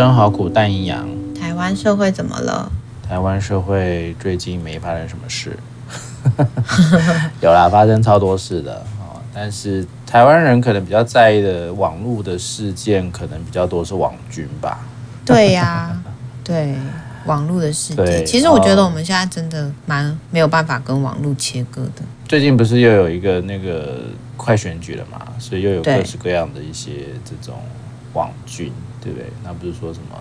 生好苦，淡阴阳。台湾社会怎么了？台湾社会最近没发生什么事，有啦，发生超多事的啊。但是台湾人可能比较在意的网络的事件，可能比较多是网军吧。对呀、啊，对网络的事件，其实我觉得我们现在真的蛮没有办法跟网络切割的。最近不是又有一个那个快选举了嘛，所以又有各式各样的一些这种网军，对不对？那不是说什么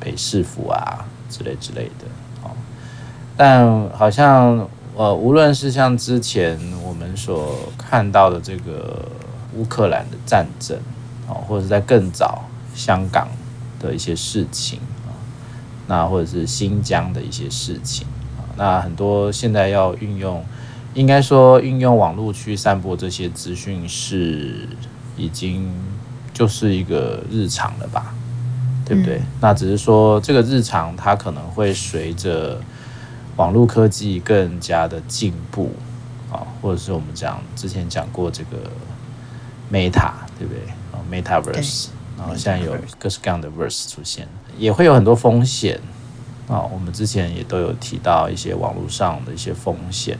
北市府啊之类之类的。哦但好像呃，无论是像之前我们所看到的这个乌克兰的战争啊，或者是在更早香港的一些事情啊，那或者是新疆的一些事情啊，那很多现在要运用，应该说运用网络去散播这些资讯是已经就是一个日常了吧，对不对？嗯。那只是说这个日常它可能会随着。网络科技更加的进步啊，或者是我们讲之前讲过这个 Meta，对不对？啊，Metaverse，然后现在有各式各样的 Verse 出现，也会有很多风险啊。我们之前也都有提到一些网络上的一些风险，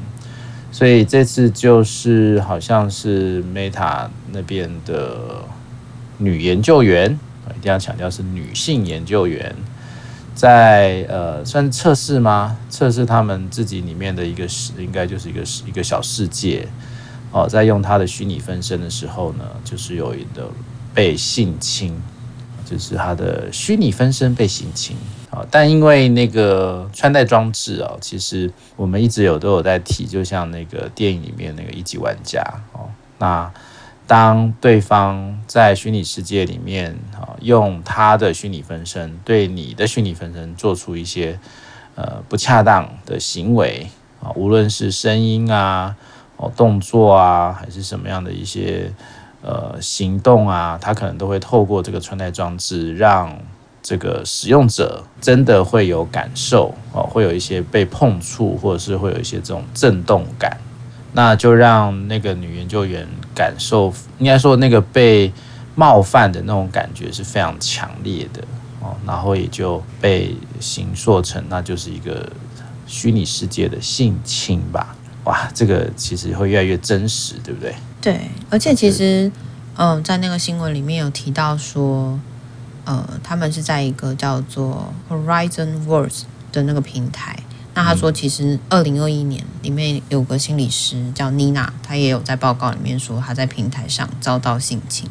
所以这次就是好像是 Meta 那边的女研究员，一定要强调是女性研究员。在呃，算测试吗？测试他们自己里面的一个世，应该就是一个一个小世界哦。在用他的虚拟分身的时候呢，就是有一个被性侵，就是他的虚拟分身被性侵啊。但因为那个穿戴装置啊，其实我们一直有都有在提，就像那个电影里面那个一级玩家哦，那。当对方在虚拟世界里面，用他的虚拟分身对你的虚拟分身做出一些呃不恰当的行为啊，无论是声音啊、哦动作啊，还是什么样的一些呃行动啊，他可能都会透过这个穿戴装置，让这个使用者真的会有感受哦，会有一些被碰触，或者是会有一些这种震动感。那就让那个女研究员感受，应该说那个被冒犯的那种感觉是非常强烈的哦，然后也就被形塑成那就是一个虚拟世界的性侵吧。哇，这个其实会越来越真实，对不对？对，而且其实，嗯、呃，在那个新闻里面有提到说，呃，他们是在一个叫做 Horizon Worlds 的那个平台。那他说，其实二零二一年里面有个心理师叫妮娜，她也有在报告里面说她在平台上遭到性侵，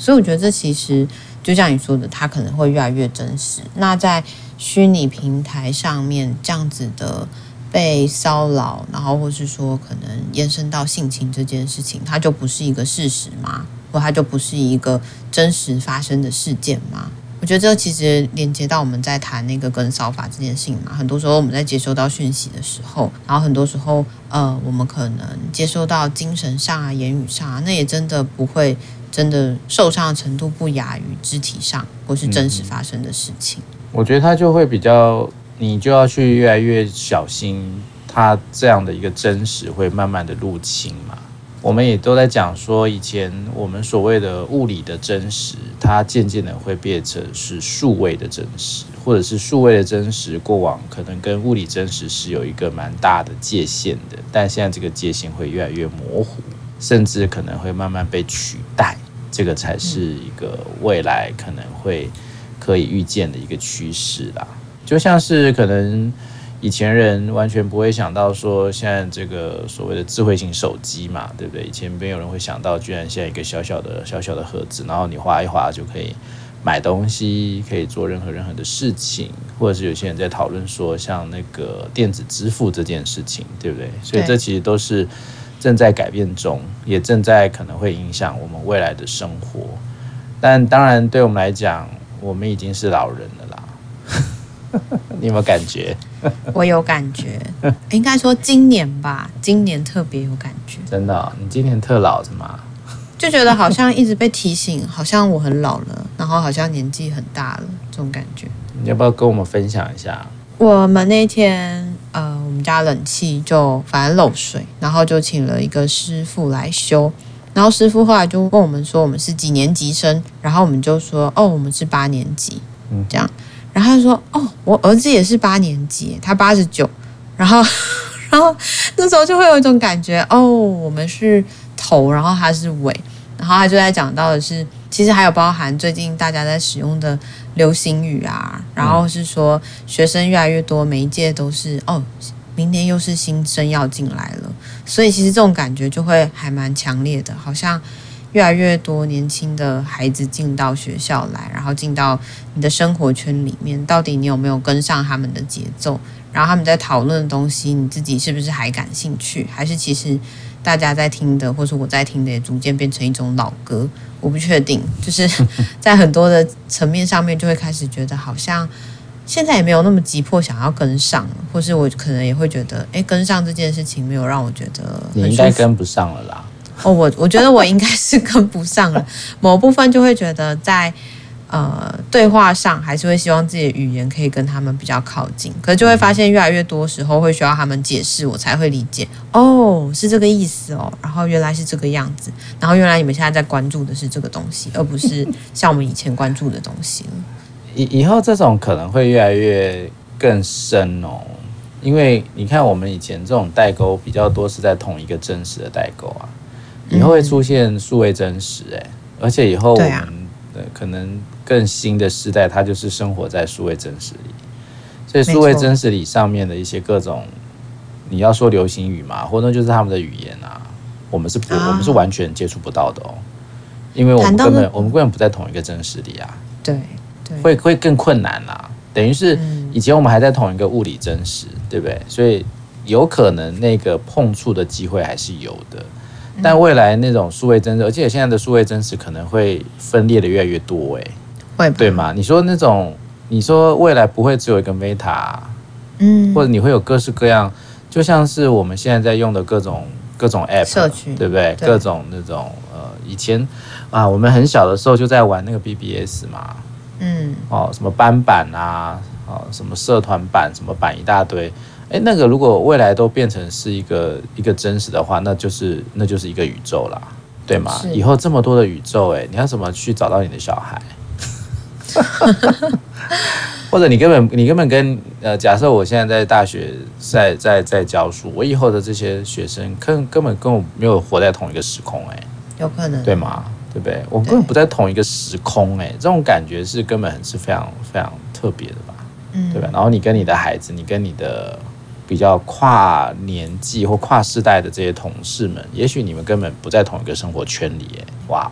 所以我觉得这其实就像你说的，它可能会越来越真实。那在虚拟平台上面这样子的被骚扰，然后或是说可能延伸到性侵这件事情，它就不是一个事实吗？或它就不是一个真实发生的事件吗？我觉得这其实连接到我们在谈那个跟骚法这件事情嘛，很多时候我们在接收到讯息的时候，然后很多时候，呃，我们可能接收到精神上啊、言语上啊，那也真的不会真的受伤的程度不亚于肢体上或是真实发生的事情。嗯，我觉得他就会比较，你就要去越来越小心，他这样的一个真实会慢慢的入侵嘛。我们也都在讲说，以前我们所谓的物理的真实，它渐渐的会变成是数位的真实，或者是数位的真实，过往可能跟物理真实是有一个蛮大的界限的，但现在这个界限会越来越模糊，甚至可能会慢慢被取代，这个才是一个未来可能会可以预见的一个趋势啦，就像是可能。以前人完全不会想到说，现在这个所谓的智慧型手机嘛，对不对？以前没有人会想到，居然现在一个小小的小小的盒子，然后你划一划就可以买东西，可以做任何任何的事情，或者是有些人在讨论说，像那个电子支付这件事情，对不对？所以这其实都是正在改变中，也正在可能会影响我们未来的生活。但当然，对我们来讲，我们已经是老人了啦。你有没有感觉？我有感觉，应该说今年吧，今年特别有感觉。真的哦？你今年特老是吗？就觉得好像一直被提醒，好像我很老了，然后好像年纪很大了，这种感觉。你要不要跟我们分享一下？我们那天，呃，我们家冷气就反正漏水，然后就请了一个师傅来修，然后师傅后来就问我们说，我们是几年级生？然后我们就说，哦，我们是八年级。这样。然后他说：“哦，我儿子也是八年级，他八十九。”然后，然后那时候就会有一种感觉：哦，我们是头，然后他是尾。然后他就在讲到的是，其实还有包含最近大家在使用的流行语啊，然后是说学生越来越多，每一届都是哦，明天又是新生要进来了，所以其实这种感觉就会还蛮强烈的，好像。越来越多年轻的孩子进到学校来，然后进到你的生活圈里面，到底你有没有跟上他们的节奏？然后他们在讨论的东西，你自己是不是还感兴趣？还是其实大家在听的，或是我在听的，也逐渐变成一种老歌？我不确定，就是在很多的层面上面，就会开始觉得好像现在也没有那么急迫想要跟上，或是我可能也会觉得，哎，跟上这件事情没有让我觉得你应该跟不上了啦。哦，我我觉得我应该是跟不上了，某部分就会觉得在呃对话上还是会希望自己的语言可以跟他们比较靠近，可是就会发现越来越多时候会需要他们解释，我才会理解。哦，是这个意思哦，然后原来是这个样子，然后原来你们现在在关注的是这个东西，而不是像我们以前关注的东西了。以以后这种可能会越来越更深哦，因为你看我们以前这种代沟比较多是在同一个真实的代沟啊。以后会出现数位真实，哎，而且以后我们的可能更新的时代，它就是生活在数位真实里，所以数位真实里上面的一些各种，你要说流行语嘛，或者就是他们的语言啊，我们是不，我们是完全接触不到的哦，因为我们根本我们根本不在同一个真实里啊，对，会会更困难啦，等于是以前我们还在同一个物理真实，对不对？所以有可能那个碰触的机会还是有的。但未来那种数位真实，而且现在的数位真实可能会分裂的越来越多，哎，会对吗？你说那种，你说未来不会只有一个 Meta，嗯，或者你会有各式各样，就像是我们现在在用的各种各种 App，社区，对不对？对，各种那种呃，以前啊，我们很小的时候就在玩那个 BBS 嘛，嗯，哦，什么班版啊，哦，什么社团版，什么版一大堆。哎，那个如果未来都变成是一个一个真实的话，那就是那就是一个宇宙啦，对吗？以后这么多的宇宙，哎，你要怎么去找到你的小孩？或者你根本你根本跟呃，假设我现在在大学在在在教书，我以后的这些学生根根本跟我没有活在同一个时空，哎，有可能，对吗？对不对？我根本不在同一个时空，哎，这种感觉是根本是非常非常特别的吧？嗯，对吧？然后你跟你的孩子，你跟你的。比较跨年纪或跨世代的这些同事们，也许你们根本不在同一个生活圈里，哎，哇！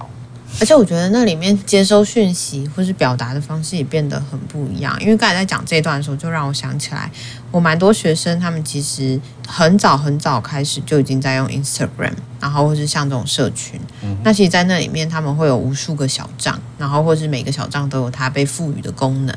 而且我觉得那里面接收讯息或是表达的方式也变得很不一样。因为刚才在讲这一段的时候，就让我想起来，我蛮多学生他们其实很早很早开始就已经在用 Instagram，然后或是像这种社群。嗯、那其实，在那里面他们会有无数个小账，然后或是每个小账都有它被赋予的功能。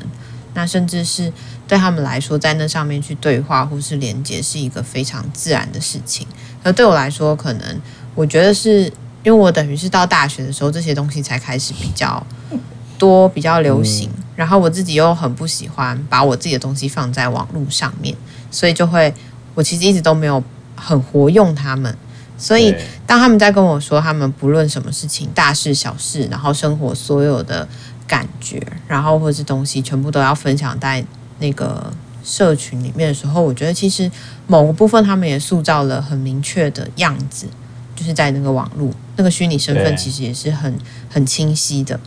那甚至是对他们来说，在那上面去对话或是连接，是一个非常自然的事情。而对我来说，可能我觉得是因为我等于是到大学的时候，这些东西才开始比较多、比较流行。然后我自己又很不喜欢把我自己的东西放在网络上面，所以就会我其实一直都没有很活用他们。所以当他们在跟我说，他们不论什么事情，大事小事，然后生活所有的。感觉，然后或是东西，全部都要分享在那个社群里面的时候，我觉得其实某个部分他们也塑造了很明确的样子，就是在那个网络那个虚拟身份，其实也是很很清晰的。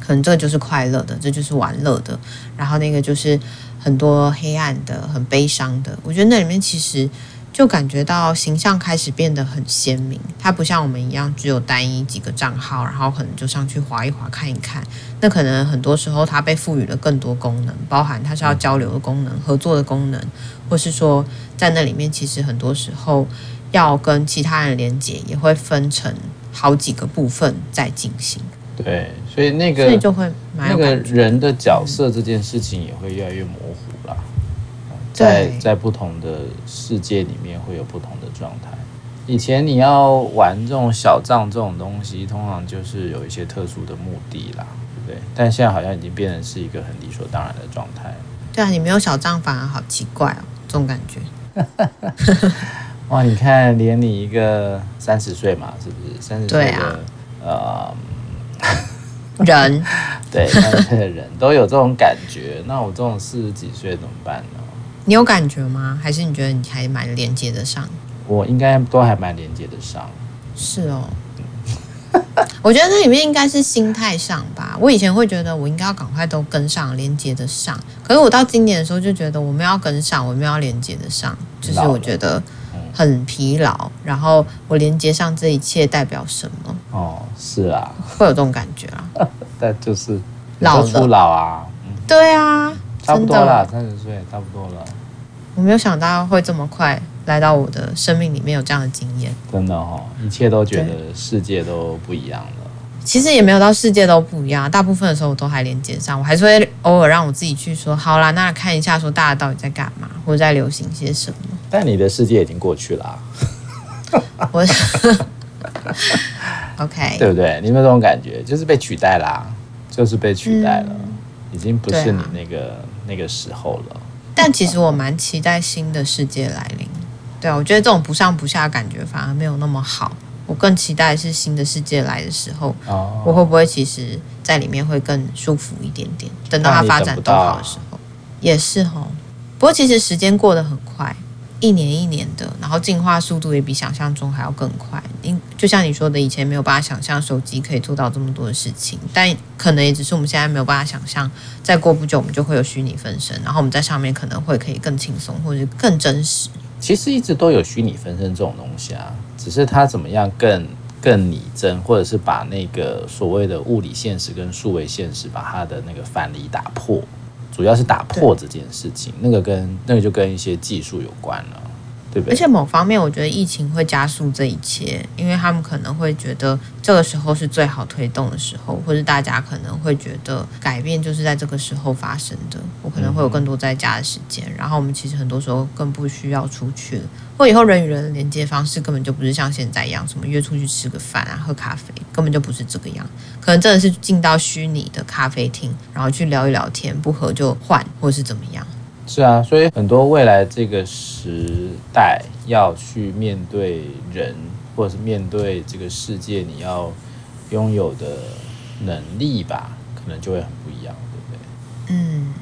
可能这个就是快乐的，这就是玩乐的，然后那个就是很多黑暗的、很悲伤的。我觉得那里面其实。就感觉到形象开始变得很鲜明，它不像我们一样只有单一几个账号，然后可能就上去划一划看一看。那可能很多时候它被赋予了更多功能，包含它是要交流的功能、合作的功能，或是说在那里面其实很多时候要跟其他人连接，也会分成好几个部分在进行。对，所以那个所以就会那个人的角色这件事情也会越来越模糊了。在在不同的世界里面会有不同的状态。以前你要玩这种小账这种东西，通常就是有一些特殊的目的啦，对不对？但现在好像已经变成是一个很理所当然的状态。对啊，你没有小账反而好奇怪哦，这种感觉。哇，你看，连你一个三十岁嘛，是不是三十岁的？呃，人，对，人都有这种感觉。那我这种四十几岁怎么办呢？你有感觉吗？还是你觉得你还蛮连接得上？我应该都还蛮连接得上。是哦。我觉得这里面应该是心态上吧。我以前会觉得我应该要赶快都跟上，连接得上。可是我到今年的时候就觉得我们要跟上，我们要连接得上，就是我觉得很疲劳。然后我连接上这一切代表什么？哦，是啊，会有这种感觉啊。但就是老初老啊。对啊，差不多了，三十岁差不多了。我没有想到会这么快。来到我的生命里面有这样的经验，真的哈、哦，一切都觉得世界都不一样了。其实也没有到世界都不一样，大部分的时候我都还连接上，我还是会偶尔让我自己去说，好啦，那看一下说大家到底在干嘛，或者在流行些什么。但你的世界已经过去了、啊，我 OK，对不对？你有没有这种感觉？就是被取代啦，就是被取代了，嗯、已经不是你那个、啊、那个时候了。但其实我蛮期待新的世界来临。对啊，我觉得这种不上不下的感觉反而没有那么好。我更期待是新的世界来的时候，哦、我会不会其实在里面会更舒服一点点？等到它发展都好的时候，也是哦。不过其实时间过得很快。一年一年的，然后进化速度也比想象中还要更快。因就像你说的，以前没有办法想象手机可以做到这么多的事情，但可能也只是我们现在没有办法想象。再过不久，我们就会有虚拟分身，然后我们在上面可能会可以更轻松，或者更真实。其实一直都有虚拟分身这种东西啊，只是它怎么样更更拟真，或者是把那个所谓的物理现实跟数位现实把它的那个范例打破。主要是打破这件事情，那个跟那个就跟一些技术有关了。而且某方面，我觉得疫情会加速这一切，因为他们可能会觉得这个时候是最好推动的时候，或者大家可能会觉得改变就是在这个时候发生的。我可能会有更多在家的时间，然后我们其实很多时候更不需要出去了，或以后人与人的连接方式根本就不是像现在一样，什么约出去吃个饭啊、喝咖啡，根本就不是这个样。可能真的是进到虚拟的咖啡厅，然后去聊一聊天，不合就换，或是怎么样。是啊，所以很多未来这个时代要去面对人，或者是面对这个世界，你要拥有的能力吧，可能就会很不一样，对不对？嗯，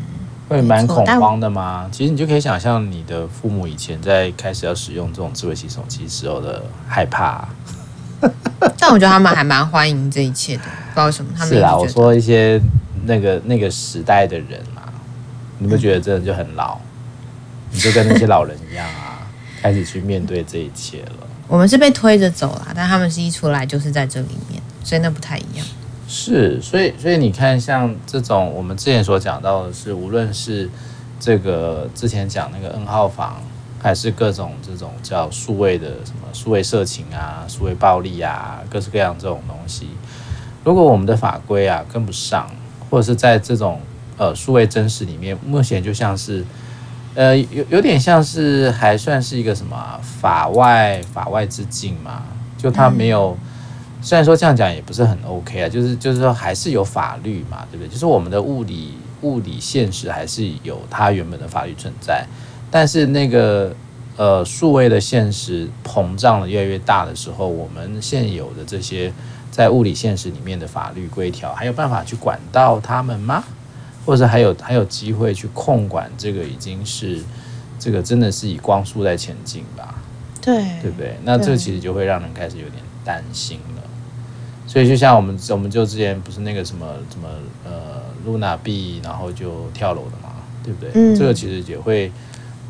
会蛮恐慌的吗？其实你就可以想象你的父母以前在开始要使用这种智慧型手机时候的害怕。但我觉得他们还蛮欢迎这一切的，不知道为什么他们。是啊，我说一些那个那个时代的人。你不觉得真的就很老？你就跟那些老人一样啊，开始去面对这一切了。我们是被推着走啦，但他们是一出来就是在这里面，所以那不太一样。是，所以所以你看，像这种我们之前所讲到的是，无论是这个之前讲那个 N 号房，还是各种这种叫数位的什么数位色情啊、数位暴力啊，各式各样这种东西，如果我们的法规啊跟不上，或者是在这种。呃，数位真实里面，目前就像是，呃，有有点像是还算是一个什么、啊、法外法外之境嘛？就他没有，嗯、虽然说这样讲也不是很 OK 啊，就是就是说还是有法律嘛，对不对？就是我们的物理物理现实还是有它原本的法律存在，但是那个呃数位的现实膨胀的越来越大的时候，我们现有的这些在物理现实里面的法律规条，还有办法去管到他们吗？或者还有还有机会去控管这个，已经是这个真的是以光速在前进吧？对，对不对？那这其实就会让人开始有点担心了。所以就像我们，我们就之前不是那个什么什么呃，Luna 币，然后就跳楼的嘛，对不对？嗯，这个其实也会，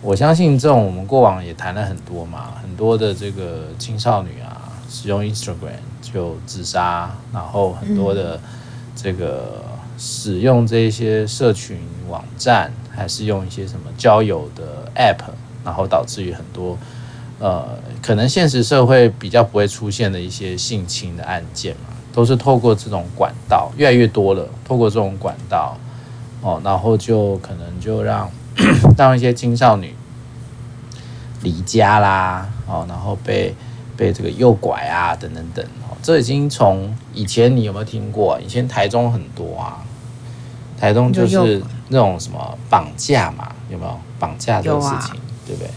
我相信这种我们过往也谈了很多嘛，很多的这个青少女啊，使用 Instagram 就自杀，然后很多的这个。使用这些社群网站，还是用一些什么交友的 App，然后导致于很多呃，可能现实社会比较不会出现的一些性侵的案件嘛，都是透过这种管道越来越多了，透过这种管道哦，然后就可能就让 让一些青少女离家啦，哦，然后被被这个诱拐啊，等等等，这已经从以前你有没有听过？以前台中很多啊。台东就是那种什么绑架嘛，有没有绑架这个事情，啊、对不对？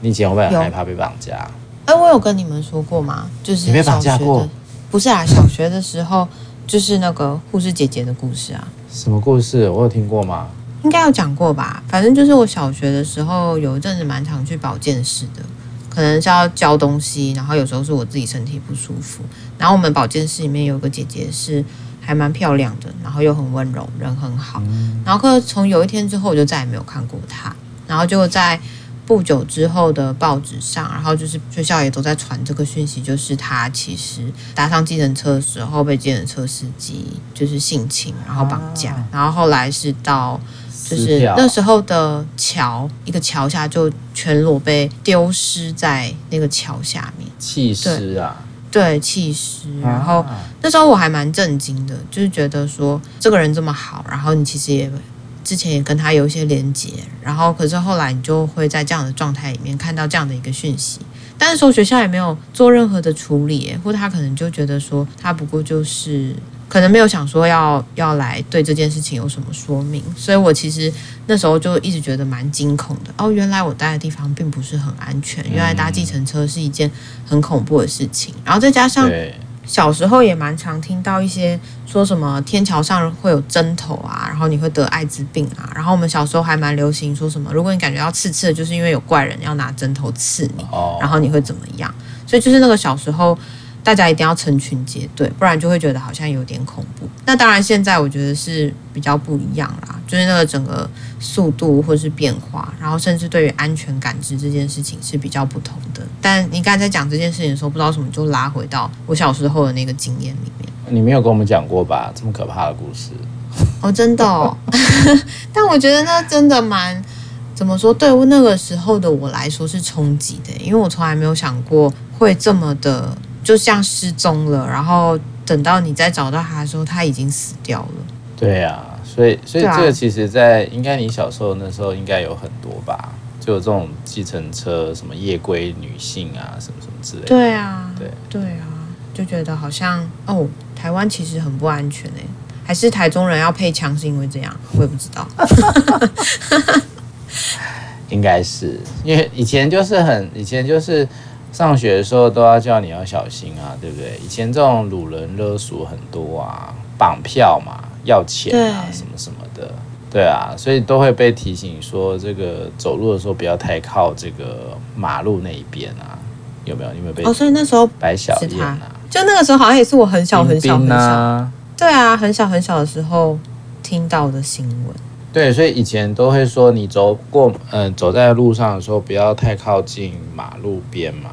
你以前会不会很害怕被绑架？哎，我有跟你们说过吗？就是你被绑架过？不是啊，小学的时候就是那个护士姐姐的故事啊。什么故事？我有听过吗？应该有讲过吧。反正就是我小学的时候有一阵子蛮常去保健室的，可能是要教东西，然后有时候是我自己身体不舒服。然后我们保健室里面有个姐姐是还蛮漂亮的，然后又很温柔，人很好。然后可从有一天之后，我就再也没有看过她。然后就在。不久之后的报纸上，然后就是学校也都在传这个讯息，就是他其实搭上计程车的时候被计程车司机就是性侵，然后绑架，啊、然后后来是到就是那时候的桥一个桥下就全裸被丢失在那个桥下面，弃尸啊，对，弃尸。然后那时候我还蛮震惊的，就是觉得说这个人这么好，然后你其实也。之前也跟他有一些连接，然后可是后来你就会在这样的状态里面看到这样的一个讯息，但是说学校也没有做任何的处理，或者他可能就觉得说他不过就是可能没有想说要要来对这件事情有什么说明，所以我其实那时候就一直觉得蛮惊恐的。哦，原来我待的地方并不是很安全，原来搭计程车是一件很恐怖的事情，然后再加上。小时候也蛮常听到一些说什么天桥上会有针头啊，然后你会得艾滋病啊。然后我们小时候还蛮流行说什么，如果你感觉到刺刺的，就是因为有怪人要拿针头刺你，然后你会怎么样？所以就是那个小时候。大家一定要成群结队，不然就会觉得好像有点恐怖。那当然，现在我觉得是比较不一样啦，就是那个整个速度或是变化，然后甚至对于安全感知这件事情是比较不同的。但你刚才在讲这件事情的时候，不知道什么就拉回到我小时候的那个经验里面。你没有跟我们讲过吧？这么可怕的故事？哦，真的哦。但我觉得那真的蛮怎么说？对那个时候的我来说是冲击的，因为我从来没有想过会这么的。就像失踪了，然后等到你再找到他的时候，他已经死掉了。对啊，所以所以这个其实，在应该你小时候那时候应该有很多吧，就有这种计程车什么夜归女性啊，什么什么之类的。对啊，对对啊，就觉得好像哦，台湾其实很不安全哎，还是台中人要配枪是因为这样？我也不知道。应该是因为以前就是很以前就是。上学的时候都要叫你要小心啊，对不对？以前这种掳人勒索很多啊，绑票嘛，要钱啊，什么什么的，对啊，所以都会被提醒说，这个走路的时候不要太靠这个马路那一边啊，有没有？你有没有被？哦，所以那时候白小燕啊，就那个时候好像也是我很小很小很小，啊、对啊，很小很小的时候听到的新闻。对，所以以前都会说，你走过，嗯、呃，走在路上的时候不要太靠近马路边嘛。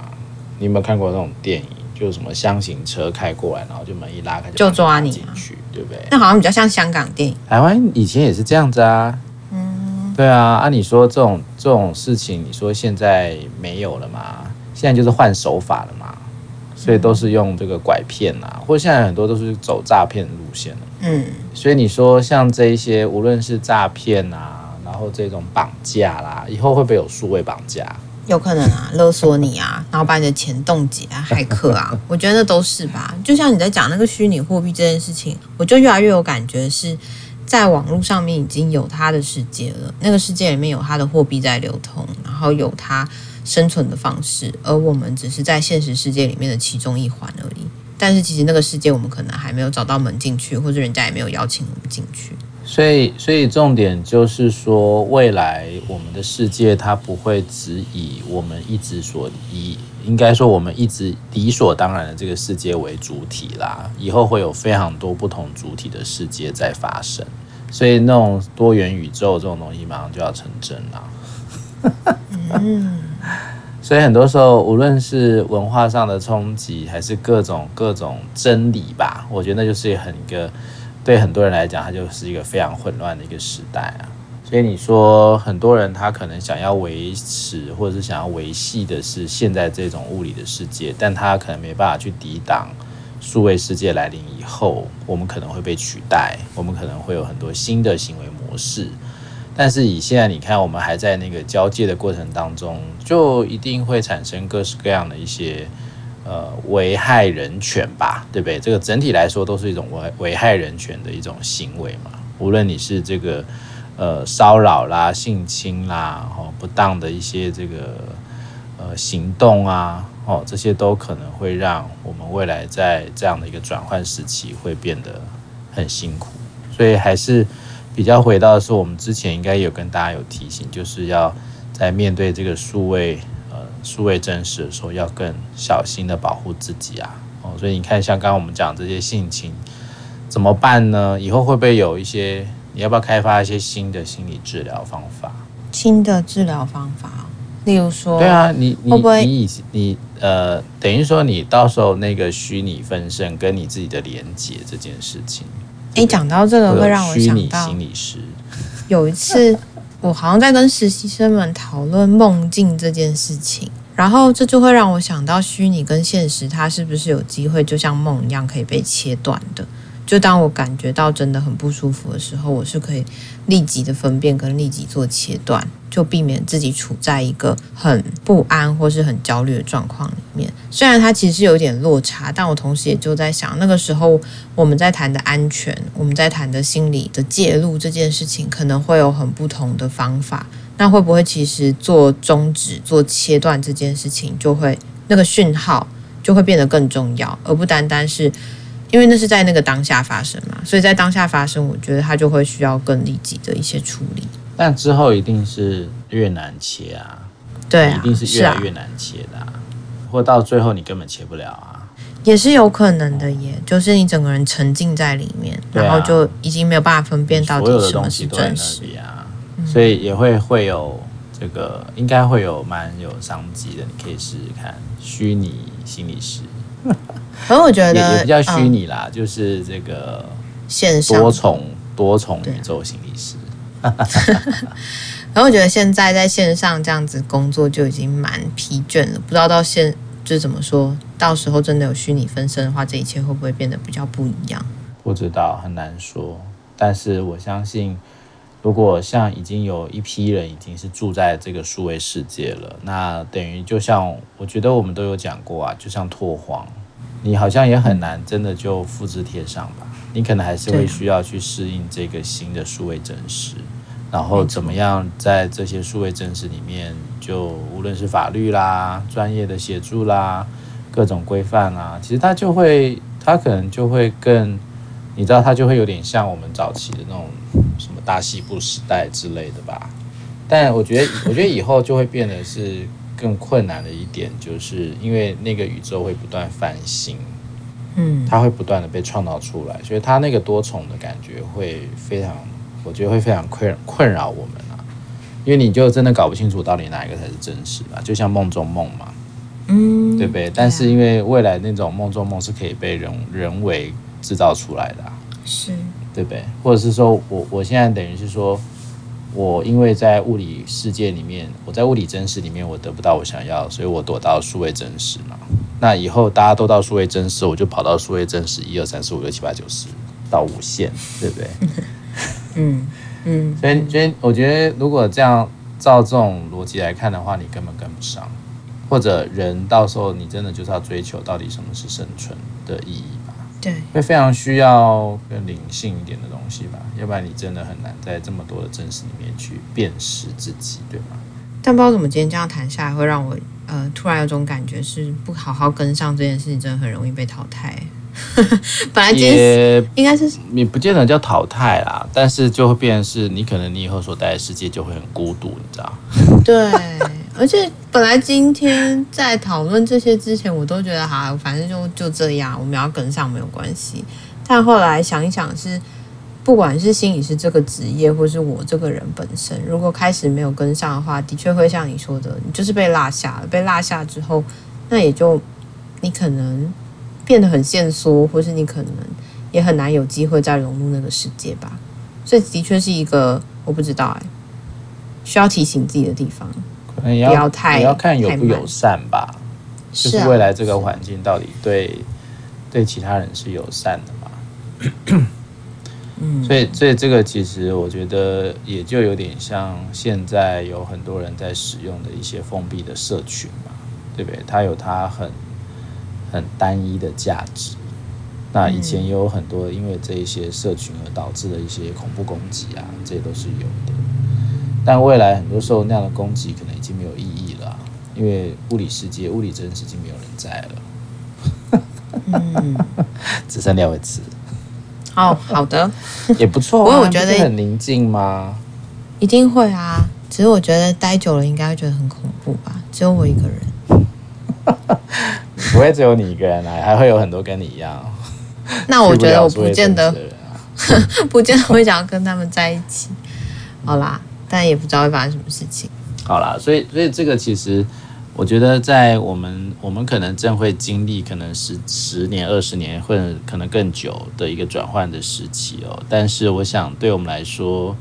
你有没有看过那种电影？就是什么箱型车开过来，然后就门一拉开就抓你进去，对不对？那好像比较像香港电影。台湾以前也是这样子啊。嗯，对啊。按、啊、你说这种这种事情，你说现在没有了吗？现在就是换手法了嘛，所以都是用这个拐骗啊，或者现在很多都是走诈骗路线的。嗯，所以你说像这一些，无论是诈骗啊，然后这种绑架啦，以后会不会有数位绑架？有可能啊，勒索你啊，然后把你的钱冻结啊，骇客啊，我觉得那都是吧。就像你在讲那个虚拟货币这件事情，我就越来越有感觉，是在网络上面已经有它的世界了，那个世界里面有它的货币在流通，然后有它生存的方式，而我们只是在现实世界里面的其中一环而已。但是其实那个世界我们可能还没有找到门进去，或者人家也没有邀请我们进去。所以，所以重点就是说，未来我们的世界它不会只以我们一直所以，应该说我们一直理所当然的这个世界为主体啦。以后会有非常多不同主体的世界在发生，所以那种多元宇宙这种东西马上就要成真了。嗯，所以很多时候，无论是文化上的冲击，还是各种各种真理吧，我觉得那就是很一个。对很多人来讲，它就是一个非常混乱的一个时代啊。所以你说很多人他可能想要维持或者是想要维系的是现在这种物理的世界，但他可能没办法去抵挡数位世界来临以后，我们可能会被取代，我们可能会有很多新的行为模式。但是以现在你看，我们还在那个交界的过程当中，就一定会产生各式各样的一些。呃，危害人权吧，对不对？这个整体来说都是一种危危害人权的一种行为嘛。无论你是这个呃骚扰啦、性侵啦，哦不当的一些这个呃行动啊，哦，这些都可能会让我们未来在这样的一个转换时期会变得很辛苦。所以还是比较回到说，我们之前应该有跟大家有提醒，就是要在面对这个数位数位真实的时候，要更小心的保护自己啊。哦，所以你看，像刚刚我们讲这些性情怎么办呢？以后会不会有一些？你要不要开发一些新的心理治疗方法？新的治疗方法，例如说，对啊，你你会不会你以你呃，等于说你到时候那个虚拟分身跟你自己的连接这件事情，哎，讲到这个会让我想到心理师。有一次，我好像在跟实习生们讨论梦境这件事情，然后这就会让我想到虚拟跟现实，它是不是有机会就像梦一样可以被切断的？就当我感觉到真的很不舒服的时候，我是可以立即的分辨跟立即做切断，就避免自己处在一个很不安或是很焦虑的状况里面。虽然它其实是有点落差，但我同时也就在想，那个时候我们在谈的安全，我们在谈的心理的介入这件事情，可能会有很不同的方法。那会不会其实做终止、做切断这件事情，就会那个讯号就会变得更重要，而不单单是。因为那是在那个当下发生嘛，所以在当下发生，我觉得他就会需要更立即的一些处理。但之后一定是越难切啊，对啊，一定是越来越难切的啊，啊，或到最后你根本切不了啊，也是有可能的耶。就是你整个人沉浸在里面，啊，然后就已经没有办法分辨到底什么是真实啊，所以也会会有这个，应该会有蛮有商机的。你可以试试看虚拟心理师。而我觉得也，也比较虚拟啦，嗯，就是这个线上多重多重宇宙心理师。然后我觉得现在在线上这样子工作就已经蛮疲倦了，不知道到现就怎么说，到时候真的有虚拟分身的话，这一切会不会变得比较不一样？不知道，很难说。但是我相信，如果像已经有一批人已经是住在这个数位世界了，那等于就像我觉得我们都有讲过啊，就像拓荒。你好像也很难真的就复制贴上吧？你可能还是会需要去适应这个新的数位真实，然后怎么样在这些数位真实里面，就无论是法律啦、专业的协助啦、各种规范啦，其实它就会，它可能就会更，你知道，它就会有点像我们早期的那种什么大西部时代之类的吧？但我觉得，我觉得以后就会变得是。更困难的一点，就是因为那个宇宙会不断翻新，嗯，它会不断的被创造出来，所以它那个多重的感觉会非常，我觉得会非常困困扰我们啊，因为你就真的搞不清楚到底哪一个才是真实的，就像梦中梦嘛，嗯，对不对？但是因为未来那种梦中梦是可以被人人为制造出来的啊，是，对不对？或者是说我我现在等于是说。我因为在物理世界里面，我在物理真实里面，我得不到我想要，所以我躲到数位真实嘛。那以后大家都到数位真实，我就跑到数位真实一二三四五六七八九十到无限，对不对？嗯嗯。所以所以我觉得，如果这样照这种逻辑来看的话，你根本跟不上。或者人到时候你真的就是要追求到底什么是生存的意义。对，会非常需要更灵性一点的东西吧，要不然你真的很难在这么多的真实里面去辨识自己，对吗？但不知道怎么今天这样谈下来，会让我呃突然有种感觉，是不好好跟上这件事情，真的很容易被淘汰。本来今天也应该是你不见得叫淘汰啦，但是就会变成是你可能你以后所待的世界就会很孤独，你知道？对。而且本来今天在讨论这些之前，我都觉得哈，反正就就这样，我们要跟上没有关系。但后来想一想是，不管是心理师这个职业，或是我这个人本身，如果开始没有跟上的话，的确会像你说的，你就是被落下了。被落下之后，那也就你可能变得很限缩，或是你可能也很难有机会再融入那个世界吧。所以的确是一个我不知道哎、需要提醒自己的地方。你要，要太，你要看友不友善吧，就是未来这个环境到底对对其他人是友善的嘛？嗯，所以所以这个其实我觉得也就有点像现在有很多人在使用的一些封闭的社群嘛，对不对？它有它很很单一的价值。那以前也有很多因为这一些社群而导致的一些恐怖攻击啊，这些都是有的。但未来很多时候那样的攻击可能已经没有意义了，因为物理世界、物理真实已经没有人在了，嗯，只剩廖伟慈。哦，好的，也不错、啊。不过我觉得很宁静吗？一定会啊，只是我觉得待久了应该会觉得很恐怖吧。只有我一个人，不会只有你一个人来，还会有很多跟你一样。那我觉得我不见得，不见得会想要跟他们在一起。好啦，但也不知道会发生什么事情。好啦，所以所以这个其实。我觉得在我们我们可能正会经历可能十十年二十年或者可能更久的一个转换的时期哦，但是我想对我们来说，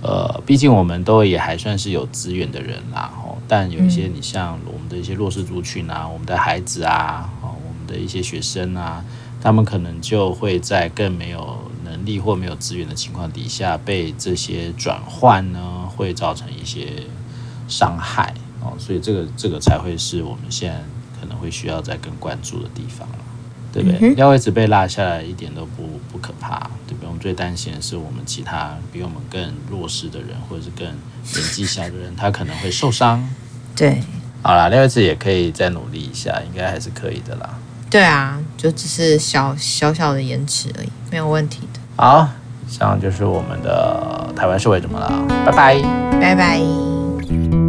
呃，毕竟我们都也还算是有资源的人啦，哦，但有一些你像我们的一些弱势族群啊，我们的孩子啊，哦，我们的一些学生啊，他们可能就会在更没有能力或没有资源的情况底下，被这些转换呢，会造成一些伤害哦。所以这个这个才会是我们现在可能会需要再更关注的地方，对不对？要一直被落下来一点都不不可怕，对不对？我们最担心的是我们其他比我们更弱势的人，或者是更年纪小的人，他可能会受伤。对，好啦，廖一次也可以再努力一下，应该还是可以的啦。对啊，就只是小小小的延迟而已，没有问题的。好，以上就是我们的台湾社会怎么了？拜拜，拜拜。